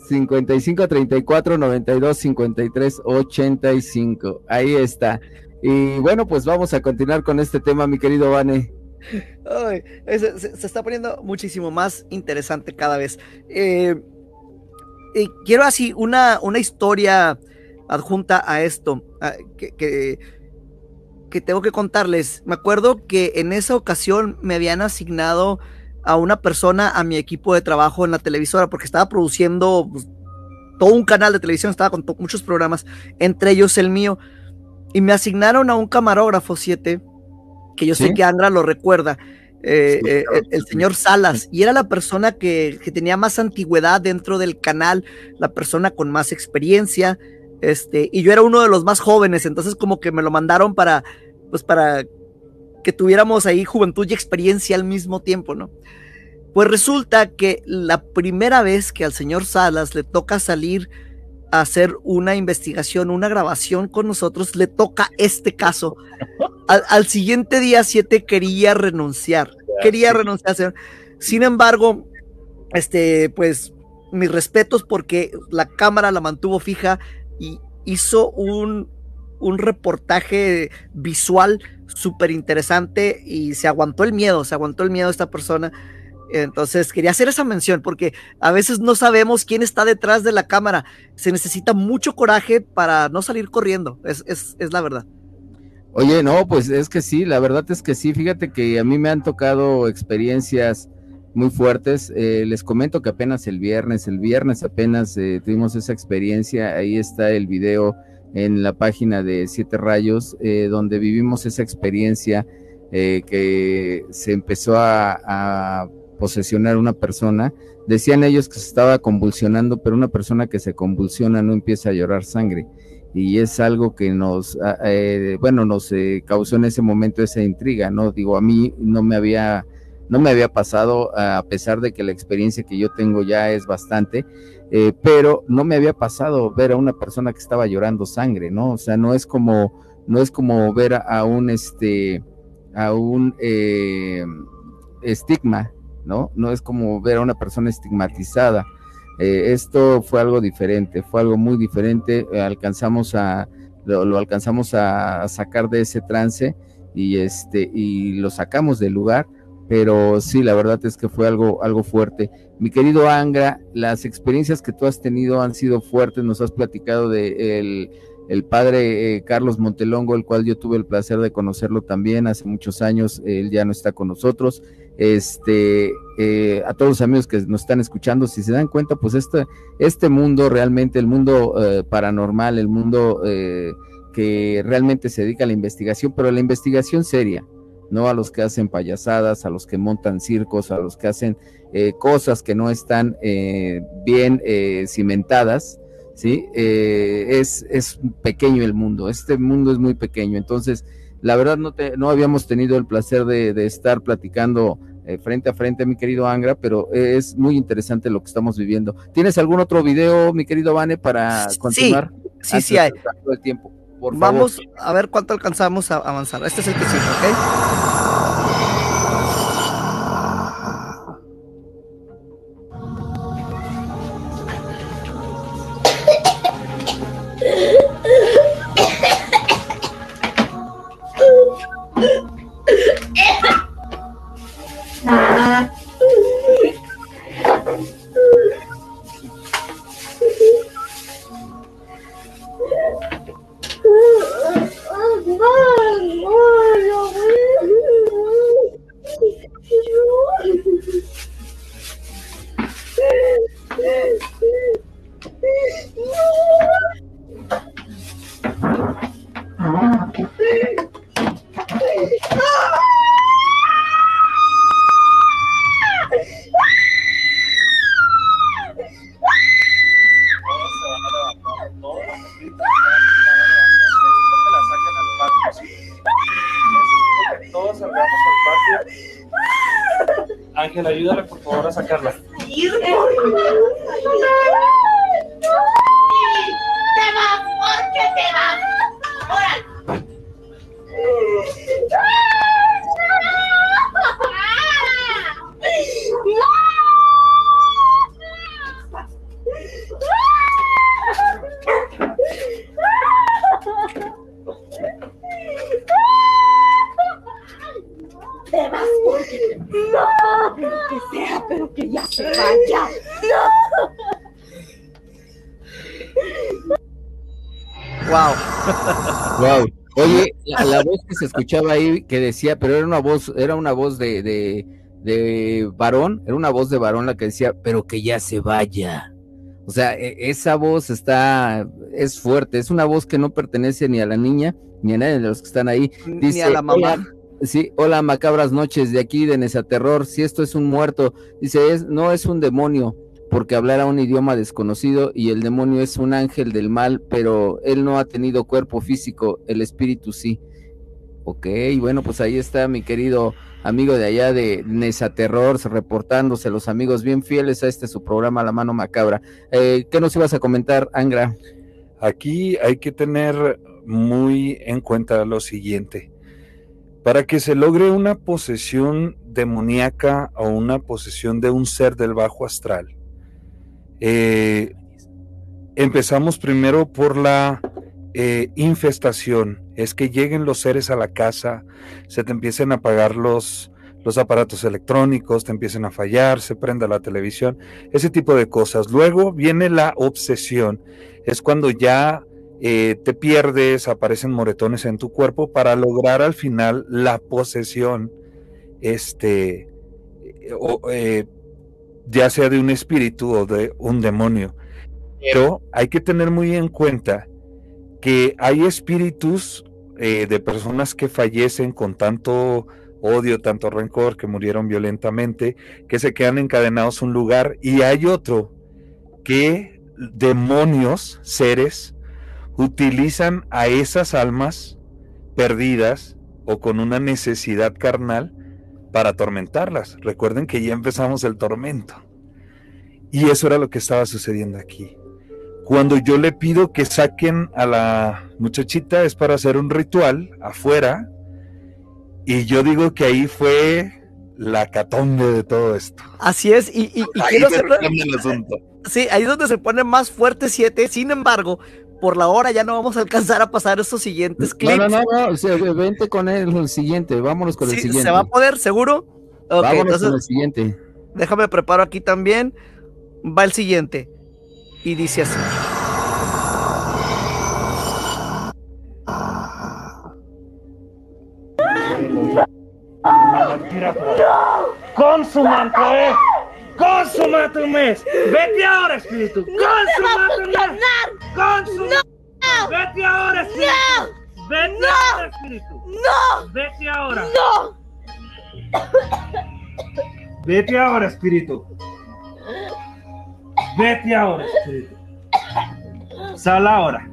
55, 34, 92, 53, 85. Ahí está. Y bueno, pues vamos a continuar con este tema, mi querido Vane. Ay, se, está poniendo muchísimo más interesante cada vez. Eh, eh, quiero así una, una historia adjunta a esto que, que- que tengo que contarles. Me acuerdo que en esa ocasión me habían asignado a una persona a mi equipo de trabajo en la televisora porque estaba produciendo pues, todo un canal de televisión, estaba con muchos programas, entre ellos el mío. Y me asignaron a un camarógrafo 7, que yo sé que Andra lo recuerda, eh, Sí, eh, el, el señor Salas, y era la persona que, que tenía más antigüedad dentro del canal, la persona con más experiencia, este, y yo era uno de los más jóvenes, entonces como que me lo mandaron para, pues para que tuviéramos ahí juventud y experiencia al mismo tiempo, ¿no? Pues resulta que la primera vez que al señor Salas le toca salir a hacer una investigación, una grabación con nosotros, le toca este caso. Al, al siguiente día 7 quería renunciar, quería renunciar. señor. Sin embargo, este, pues mis respetos porque la cámara la mantuvo fija y hizo un, un reportaje visual súper interesante y se aguantó el miedo, se aguantó el miedo esta persona. Entonces quería hacer esa mención porque a veces no sabemos quién está detrás de la cámara. Se necesita mucho coraje para no salir corriendo, es, es, es la verdad. Oye, no, pues es que sí, la verdad es que sí. Fíjate que a mí me han tocado experiencias muy fuertes. Eh, les comento que apenas el viernes, el viernes apenas eh, tuvimos esa experiencia. Ahí está el video en la página de Siete Rayos, eh, donde vivimos esa experiencia eh, que se empezó a, a posesionar una persona. Decían ellos que se estaba convulsionando, pero una persona que se convulsiona no empieza a llorar sangre y es algo que nos, ah, eh, bueno, nos causó en ese momento esa intriga, ¿no? Digo, a mí no me había, no me había pasado, a pesar de que la experiencia que yo tengo ya es bastante, eh, pero no me había pasado ver a una persona que estaba llorando sangre, ¿no? O sea, no es como no es como ver a, un este a un eh, estigma, ¿no? No es como ver a una persona estigmatizada. Eh, esto fue algo diferente, fue algo muy diferente. alcanzamos a lo, alcanzamos a, sacar de ese trance y este y lo sacamos del lugar pero sí, la verdad es que fue algo, algo fuerte. Mi querido Angra, las experiencias que tú has tenido han sido fuertes, nos has platicado de el, el padre eh, Carlos Montelongo, el cual yo tuve el placer de conocerlo también hace muchos años, él ya no está con nosotros. Este, eh, a todos los amigos que nos están escuchando, si se dan cuenta, pues este, este mundo realmente, el mundo eh, paranormal, el mundo que realmente se dedica a la investigación, pero la investigación seria, no a los que hacen payasadas, a los que montan circos, a los que hacen eh, cosas que no están eh, bien eh, cimentadas, ¿sí? es, es pequeño el mundo, este mundo es muy pequeño, entonces la verdad no, te, no habíamos tenido el placer de, estar platicando frente a frente, mi querido Angra, pero es muy interesante lo que estamos viviendo. ¿Tienes algún otro video, mi querido Vane, para continuar? Sí, sí, hay. El tiempo. Vamos a ver cuánto alcanzamos a avanzar. Este es el que sigue, ¿ok? Se escuchaba ahí que decía, pero era una voz, era una voz de, de, varón, era una voz de varón la que decía, pero que ya se vaya. O sea, e, esa voz está, es fuerte, es una voz que no pertenece ni a la niña, ni a nadie de los que están ahí. Dice, ni a la mamá. sí, hola macabras noches de aquí de Nesa Terror, si esto es un muerto, dice, es, no es un demonio, porque hablará un idioma desconocido y el demonio es un ángel del mal, pero él no ha tenido cuerpo físico, el espíritu sí. Ok, bueno, pues ahí está mi querido amigo de allá de Nesa Terror, reportándose los amigos bien fieles a este su programa La Mano Macabra. Eh, ¿Qué nos ibas a comentar, Angra? Aquí hay que tener muy en cuenta lo siguiente. Para que se logre una posesión demoníaca o una posesión de un ser del bajo astral, eh, empezamos primero por la eh, infestación, es que lleguen los seres a la casa, se te empiecen a apagar los, los aparatos electrónicos, te empiecen a fallar, se prenda la televisión, ese tipo de cosas. Luego viene la obsesión, es cuando ya eh, te pierdes, aparecen moretones en tu cuerpo para lograr al final la posesión, este, eh, ya sea de un espíritu o de un demonio. Pero hay que tener muy en cuenta que hay espíritus eh, de personas que fallecen con tanto odio, tanto rencor, que murieron violentamente, que se quedan encadenados a un lugar, y hay otro que demonios, seres, utilizan a esas almas perdidas o con una necesidad carnal para atormentarlas. Recuerden que ya empezamos el tormento. Y eso era lo que estaba sucediendo aquí Cuando yo le pido que saquen a la muchachita es para hacer un ritual afuera y yo digo que ahí fue la catombe de todo esto. Así es, y, y, y Ahí quiero se el asunto. Sí, ahí es donde se pone más fuerte 7. Sin embargo, por la hora ya no vamos a alcanzar a pasar estos siguientes No, clips. no, no, no, o sea, vente con el, el siguiente, vámonos con el Sí, siguiente. ¿Se va a poder, seguro? Ok, vámonos entonces con el siguiente. déjame preparo aquí también. Va el siguiente. Y dice así. ¡Consumate! ¡Consumate un mes! ¡Vete ahora, espíritu! ¡Consumate un mes! ¡Consumate! ¡Vete ahora, espíritu! ¡Vete ahora, espíritu! ¡No! ¡Vete ahora! ¡No! ¡Vete ahora, espíritu! ¡Vete ahora, espíritu! ¡Sal ahora!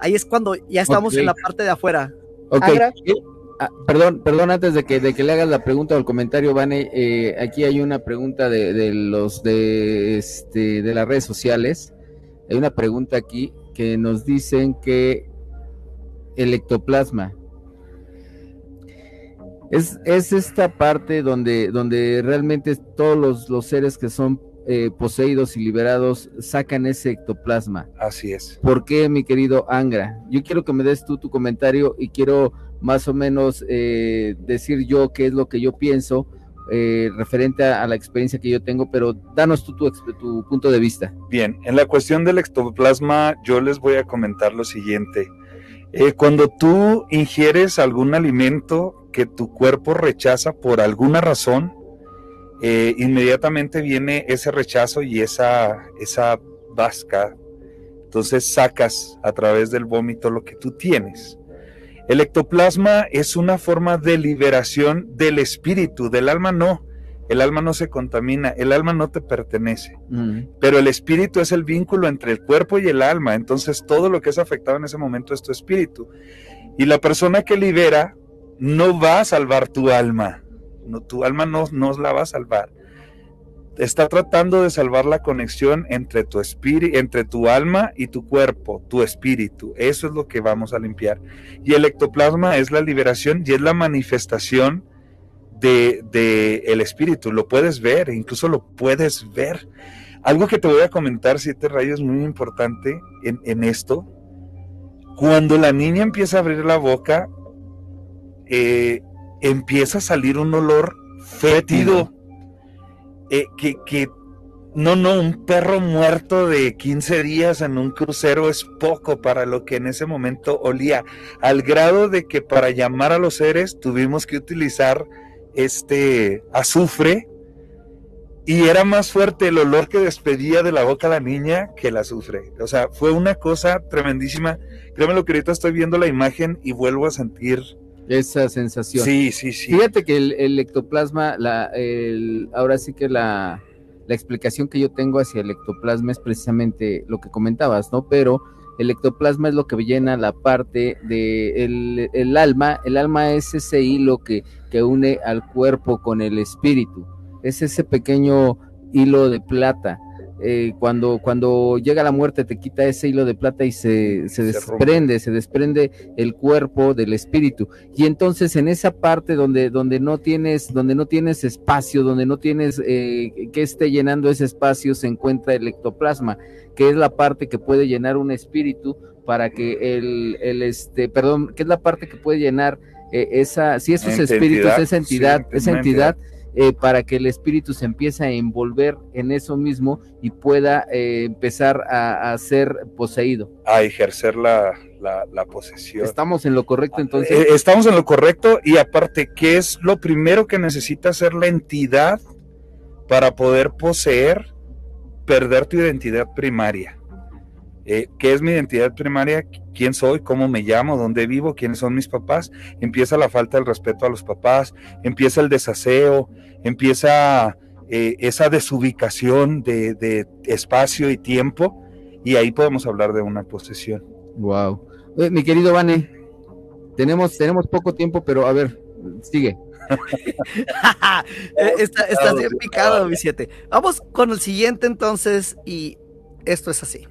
Ahí es cuando ya estamos en la parte de afuera. Ok. Agra. eh, ah, perdón, perdón, antes de que, de que le hagas la pregunta o el comentario, Vane, eh, aquí hay una pregunta de, de los de, este, de las redes sociales. Hay una pregunta aquí que nos dicen que el ectoplasma es, es esta parte donde, donde realmente todos los, los seres que son eh, poseídos y liberados sacan ese ectoplasma. Así es. ¿Por qué, mi querido Angra? Yo quiero que me des tú tu comentario y quiero más o menos eh, decir yo qué es lo que yo pienso eh, referente a, a la experiencia que yo tengo, pero danos tú tu punto de vista. Bien, en la cuestión del ectoplasma, yo les voy a comentar lo siguiente. Eh, cuando tú ingieres algún alimento que tu cuerpo rechaza por alguna razón, eh, inmediatamente viene ese rechazo y esa, esa vasca. Entonces sacas a través del vómito lo que tú tienes. El ectoplasma es una forma de liberación del espíritu, del alma no. El alma no se contamina, el alma no te pertenece pero el espíritu es el vínculo entre el cuerpo y el alma, entonces todo lo que es afectado en ese momento es tu espíritu. Y la persona que libera no va a salvar tu alma, no, tu alma no, no la va a salvar. Está tratando de salvar la conexión entre tu espíritu, entre tu alma y tu cuerpo, tu espíritu. Eso es lo que vamos a limpiar. Y el ectoplasma es la liberación y es la manifestación de, de el espíritu. Lo puedes ver, incluso lo puedes ver. Algo que te voy a comentar, siete rayos, muy importante en, en esto. Cuando la niña empieza a abrir la boca, eh, empieza a salir un olor fétido. eh, que, que, no, no, un perro muerto de 15 días en un crucero es poco para lo que en ese momento olía. Al grado de que para llamar a los seres tuvimos que utilizar este azufre y era más fuerte el olor que despedía de la boca la niña que el azufre. O sea, fue una cosa tremendísima. Créeme lo que ahorita estoy viendo la imagen y vuelvo a sentir. Esa sensación. Sí, sí, sí. Fíjate que el, el ectoplasma, la, el, ahora sí que la, la explicación que yo tengo hacia el ectoplasma es precisamente lo que comentabas, ¿no? Pero el ectoplasma es lo que llena la parte de el, alma. El alma es ese hilo que, que une al cuerpo con el espíritu. Es ese pequeño hilo de plata. Eh, cuando, cuando llega la muerte te quita ese hilo de plata y se, se desprende, se desprende el cuerpo del espíritu. Y entonces en esa parte donde, donde no tienes, donde no tienes espacio, donde no tienes eh, que esté llenando ese espacio, se encuentra el ectoplasma, que es la parte que puede llenar un espíritu para que el, el este, perdón, que es la parte que puede llenar eh, esa, si esos espíritus, esa entidad, sí, esa entidad, eh, para que el espíritu se empiece a envolver en eso mismo y pueda eh, empezar a, a ser poseído. A ejercer la, la, la posesión. Estamos en lo correcto entonces. Eh, estamos en lo correcto y aparte, ¿qué es lo primero que necesita hacer la entidad para poder poseer, perder tu identidad primaria? Eh, ¿Qué es mi identidad primaria? ¿Quién soy? ¿Cómo me llamo? ¿Dónde vivo? ¿Quiénes son mis papás? Empieza la falta del respeto a los papás, empieza el desaseo, empieza eh, esa desubicación de, de espacio y tiempo y ahí podemos hablar de una posesión. Wow. mi querido Vane, tenemos, tenemos poco tiempo, pero a ver, sigue. Eh, está, estás bien picado, mi siete. Vamos con el siguiente entonces y esto es así.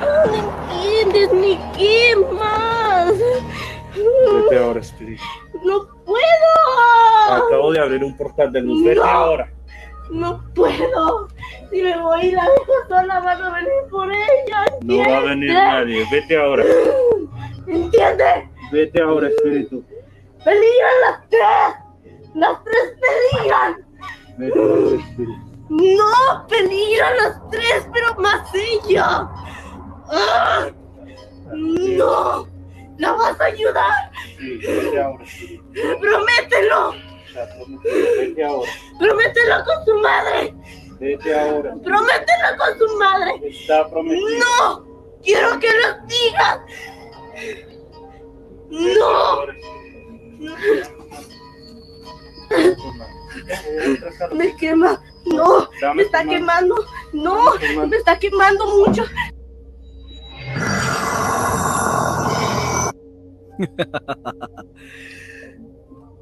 No entiendes ni qué más. Vete ahora, espíritu. No puedo. Acabo de abrir un portal de luz. Vete No. ahora. No puedo. Si me voy y la dejo sola, van a venir por ella. No va a venir nadie. Vete ahora. ¿Entiendes? Vete ahora, espíritu. Peligran las tres. Las tres peligran. No, peligran las tres, pero más ella. ¡Ah! No. ¿La vas a ayudar? Sí, vete ahora. Promételo. Vete ahora. Promételo con su madre. Vete ahora. Promételo con su madre. Está prometido. No. Quiero que lo digas. No. Me quema. No. Me está quemando. No. Me está quemando mucho.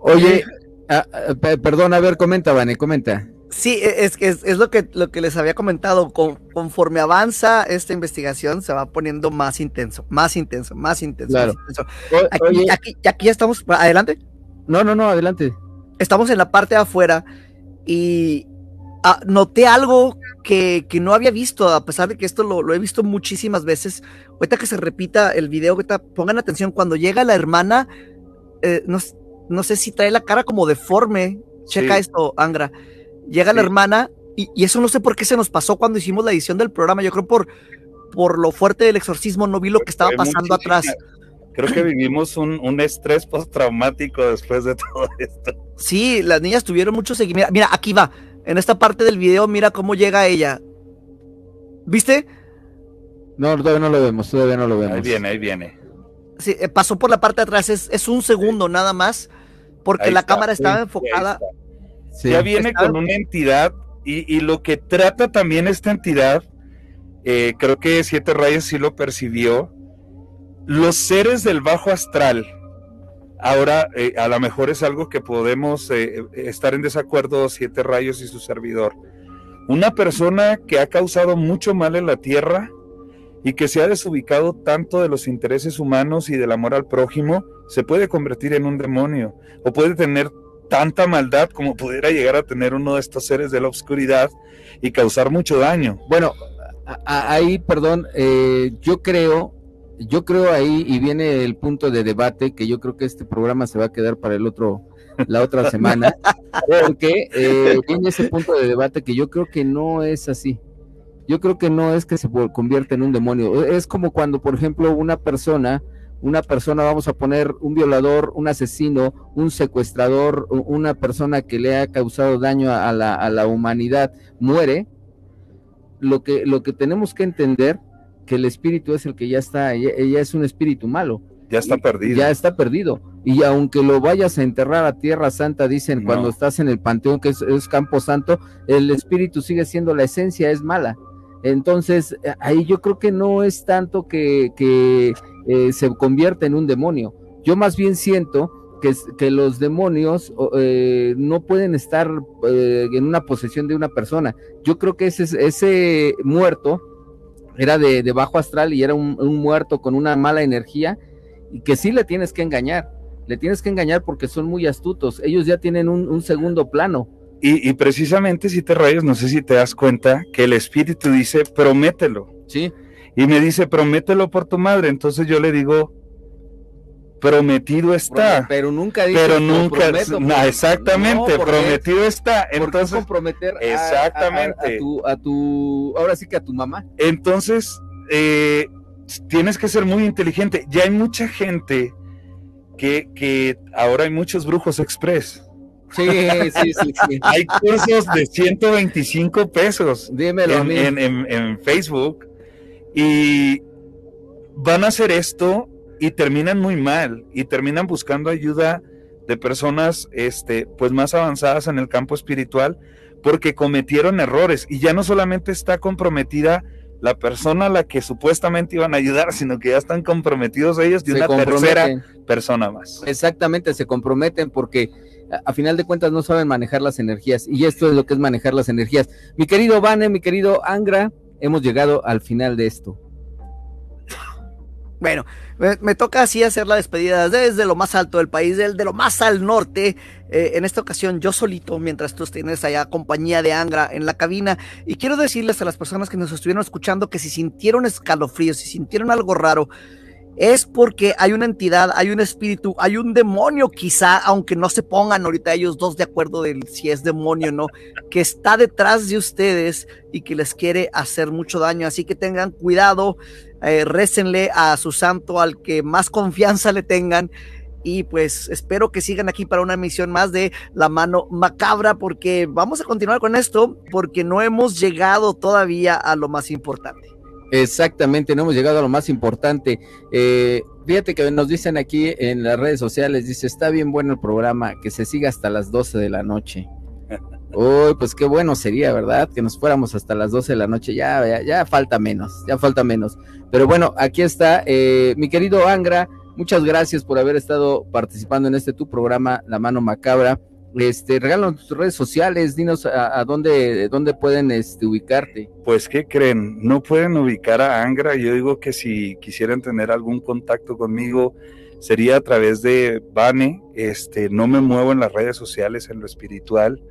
Oye, ah, ah, pe- perdón, a ver, comenta, Vane, comenta. Sí, e, es, es, es lo, que, lo que les había comentado. Con- conforme avanza esta investigación, se va poniendo más intenso, más intenso, más intenso. Claro. más intenso. Aquí, oye, aquí, aquí ya estamos. Adelante. no, no, no, adelante. Estamos en la parte de afuera y ah, noté algo que, que no había visto, a pesar de que esto lo, lo he visto muchísimas veces. Ahorita que se repita el video, ahorita pongan atención. Cuando llega la hermana, eh, no, no sé si trae la cara como deforme. Checa Sí. esto, Angra. Llega la hermana y, y eso no sé por qué se nos pasó cuando hicimos la edición del programa. Yo creo por, por lo fuerte del exorcismo, no vi lo que estaba pasando atrás. Creo que vivimos un, un estrés postraumático después de todo esto. Sí, las niñas tuvieron mucho seguimiento. Mira, aquí va. En esta parte del video, mira cómo llega ella. ¿Viste? No, todavía no lo vemos, todavía no lo vemos. Ahí viene, ahí viene. Sí, eh, pasó por la parte de atrás. Es, es un segundo nada más. Porque Ahí la está, cámara estaba sí, enfocada. ahí está. Ya viene con una entidad y, lo que trata también esta entidad, eh, creo que Siete Rayos sí lo percibió, los seres del bajo astral. Ahora, eh, a lo mejor es algo que podemos eh, estar en desacuerdo Siete Rayos y su servidor. Una persona que ha causado mucho mal en la tierra y que se ha desubicado tanto de los intereses humanos y del amor al prójimo, se puede convertir en un demonio o puede tener tanta maldad como pudiera llegar a tener uno de estos seres de la oscuridad y causar mucho daño. Bueno, ahí, perdón, eh, yo creo, yo creo ahí, y viene el punto de debate, que yo creo que este programa se va a quedar para el otro, la otra semana, porque eh, viene ese punto de debate que yo creo que no es así. Yo creo que no es que se convierta en un demonio. Es como cuando, por ejemplo, una persona, una persona, vamos a poner un violador, un asesino, un secuestrador, una persona que le ha causado daño a la, a la humanidad, muere, lo que, lo que tenemos que entender que el espíritu es el que ya está, ella, ella es un espíritu malo, Ya está perdido. ya está perdido. Y aunque lo vayas a enterrar a Tierra Santa, dicen No. cuando estás en el panteón que es, es Campo Santo, el espíritu sigue siendo la esencia, es mala. Entonces, eh, ahí yo creo que no es tanto que, que eh, se convierta en un demonio. Yo más bien siento que, que los demonios eh, no pueden estar eh, en una posesión de una persona. Yo creo que ese, ese muerto era de, de bajo astral y era un, un muerto con una mala energía y que sí le tienes que engañar. Le tienes que engañar porque son muy astutos. Ellos ya tienen un, un segundo plano. Y, y precisamente si te rayos, no sé si te das cuenta que el espíritu dice, promételo. Sí. Y me dice, promételo por tu madre. Entonces yo le digo, prometido está. Pero nunca dice, Pero "Lo nunca, prometo", no, porque- exactamente, no, prometido está. ¿por qué Entonces, comprometer a- a- a- Exactamente. A, tu, a tu, ahora sí que a tu mamá. entonces eh, tienes que ser muy inteligente. Ya hay mucha gente que, que ahora hay muchos brujos express. Sí, sí, sí, sí. Hay cursos de 125 pesos Dímelo a en, mí. en- en- en Facebook y van a hacer esto y terminan muy mal y terminan buscando ayuda de personas este pues más avanzadas en el campo espiritual porque cometieron errores y ya no solamente está comprometida la persona a la que supuestamente iban a ayudar, sino que ya están comprometidos ellos de Se una tercera persona más. Exactamente, se comprometen porque a final de cuentas no saben manejar las energías y esto es lo que es manejar las energías. Mi querido Vane, mi querido Angra, hemos llegado al final de esto. Bueno, me, toca así hacer la despedida desde lo más alto del país, del- de, lo más al norte. Eh, en esta ocasión yo solito, mientras tú tienes allá compañía de Angra en la cabina. Y quiero decirles a las personas que nos estuvieron escuchando que si sintieron escalofríos, si sintieron algo raro, es porque hay una entidad, hay un espíritu, hay un demonio quizá, aunque no se pongan ahorita ellos dos de acuerdo de si es demonio o no, que está detrás de ustedes y que les quiere hacer mucho daño. Así que tengan cuidado, eh, récenle a su santo, al que más confianza le tengan. Y pues espero que sigan aquí para una misión más de la mano macabra, porque vamos a continuar con esto, porque no hemos llegado todavía a lo más importante. Exactamente, no hemos llegado a lo más importante. Eh, fíjate que nos dicen aquí en las redes sociales, dice, está bien bueno el programa, que se siga hasta las 12 de la noche. Uy, pues qué bueno sería, ¿verdad? Que nos fuéramos hasta las 12 de la noche, ya, ya, ya falta menos, ya falta menos. Pero bueno, aquí está, eh, mi querido Angra, muchas gracias por haber estado participando en este tu programa, La Mano Macabra. Este, regálanos tus redes sociales, dinos a, a dónde, dónde pueden este, ubicarte. Pues, ¿qué creen? No pueden ubicar a Angra. Yo digo que si quisieran tener algún contacto conmigo, sería a través de Bane. Este, no me muevo en las redes sociales, en lo espiritual.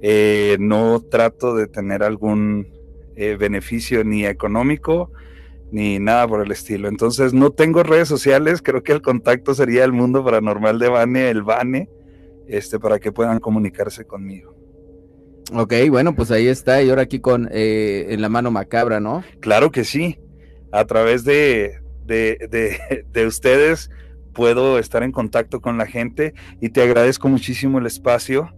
Eh, no trato de tener algún eh, beneficio ni económico ni nada por el estilo. Entonces, no tengo redes sociales. Creo que el contacto sería el mundo paranormal de Bane, el Bane, este, para que puedan comunicarse conmigo. Ok, bueno, pues ahí está, y ahora aquí con eh, en la mano macabra, ¿no? Claro que sí. A través de, de, de, de ustedes puedo estar en contacto con la gente y te agradezco muchísimo el espacio.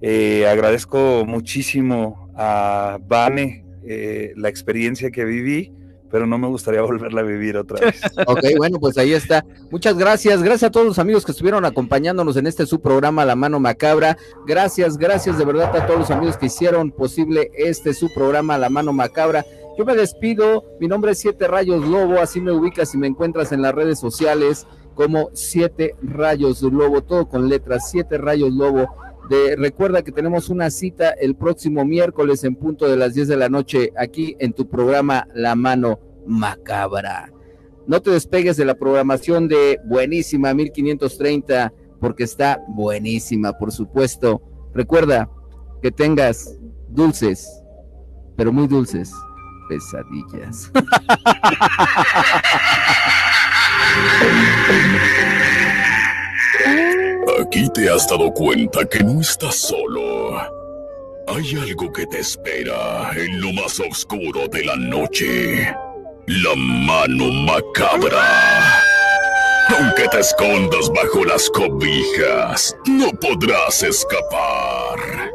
Eh, agradezco muchísimo a Vane eh, la experiencia que viví, pero no me gustaría volverla a vivir otra vez. Ok, bueno, pues ahí está. Muchas gracias. Gracias a todos los amigos que estuvieron acompañándonos en este su programa La Mano Macabra. Gracias, gracias de verdad a todos los amigos que hicieron posible este su programa La Mano Macabra. Yo me despido. Mi nombre es Siete Rayos Lobo. Así me ubicas y me encuentras en las redes sociales como Siete Rayos Lobo. Todo con letras. Siete Rayos Lobo. Recuerda que tenemos una cita el próximo miércoles en punto de las 10 de la noche aquí en tu programa La Mano Macabra. No te despegues de la programación de Buenísima 1530 porque está buenísima, por supuesto. Recuerda que tengas dulces, pero muy dulces, pesadillas. Aquí te has dado cuenta que no estás solo. Hay algo que te espera en lo más oscuro de la noche. La mano macabra. Aunque te escondas bajo las cobijas, no podrás escapar.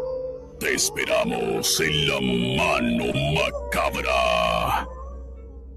Te esperamos en la mano macabra.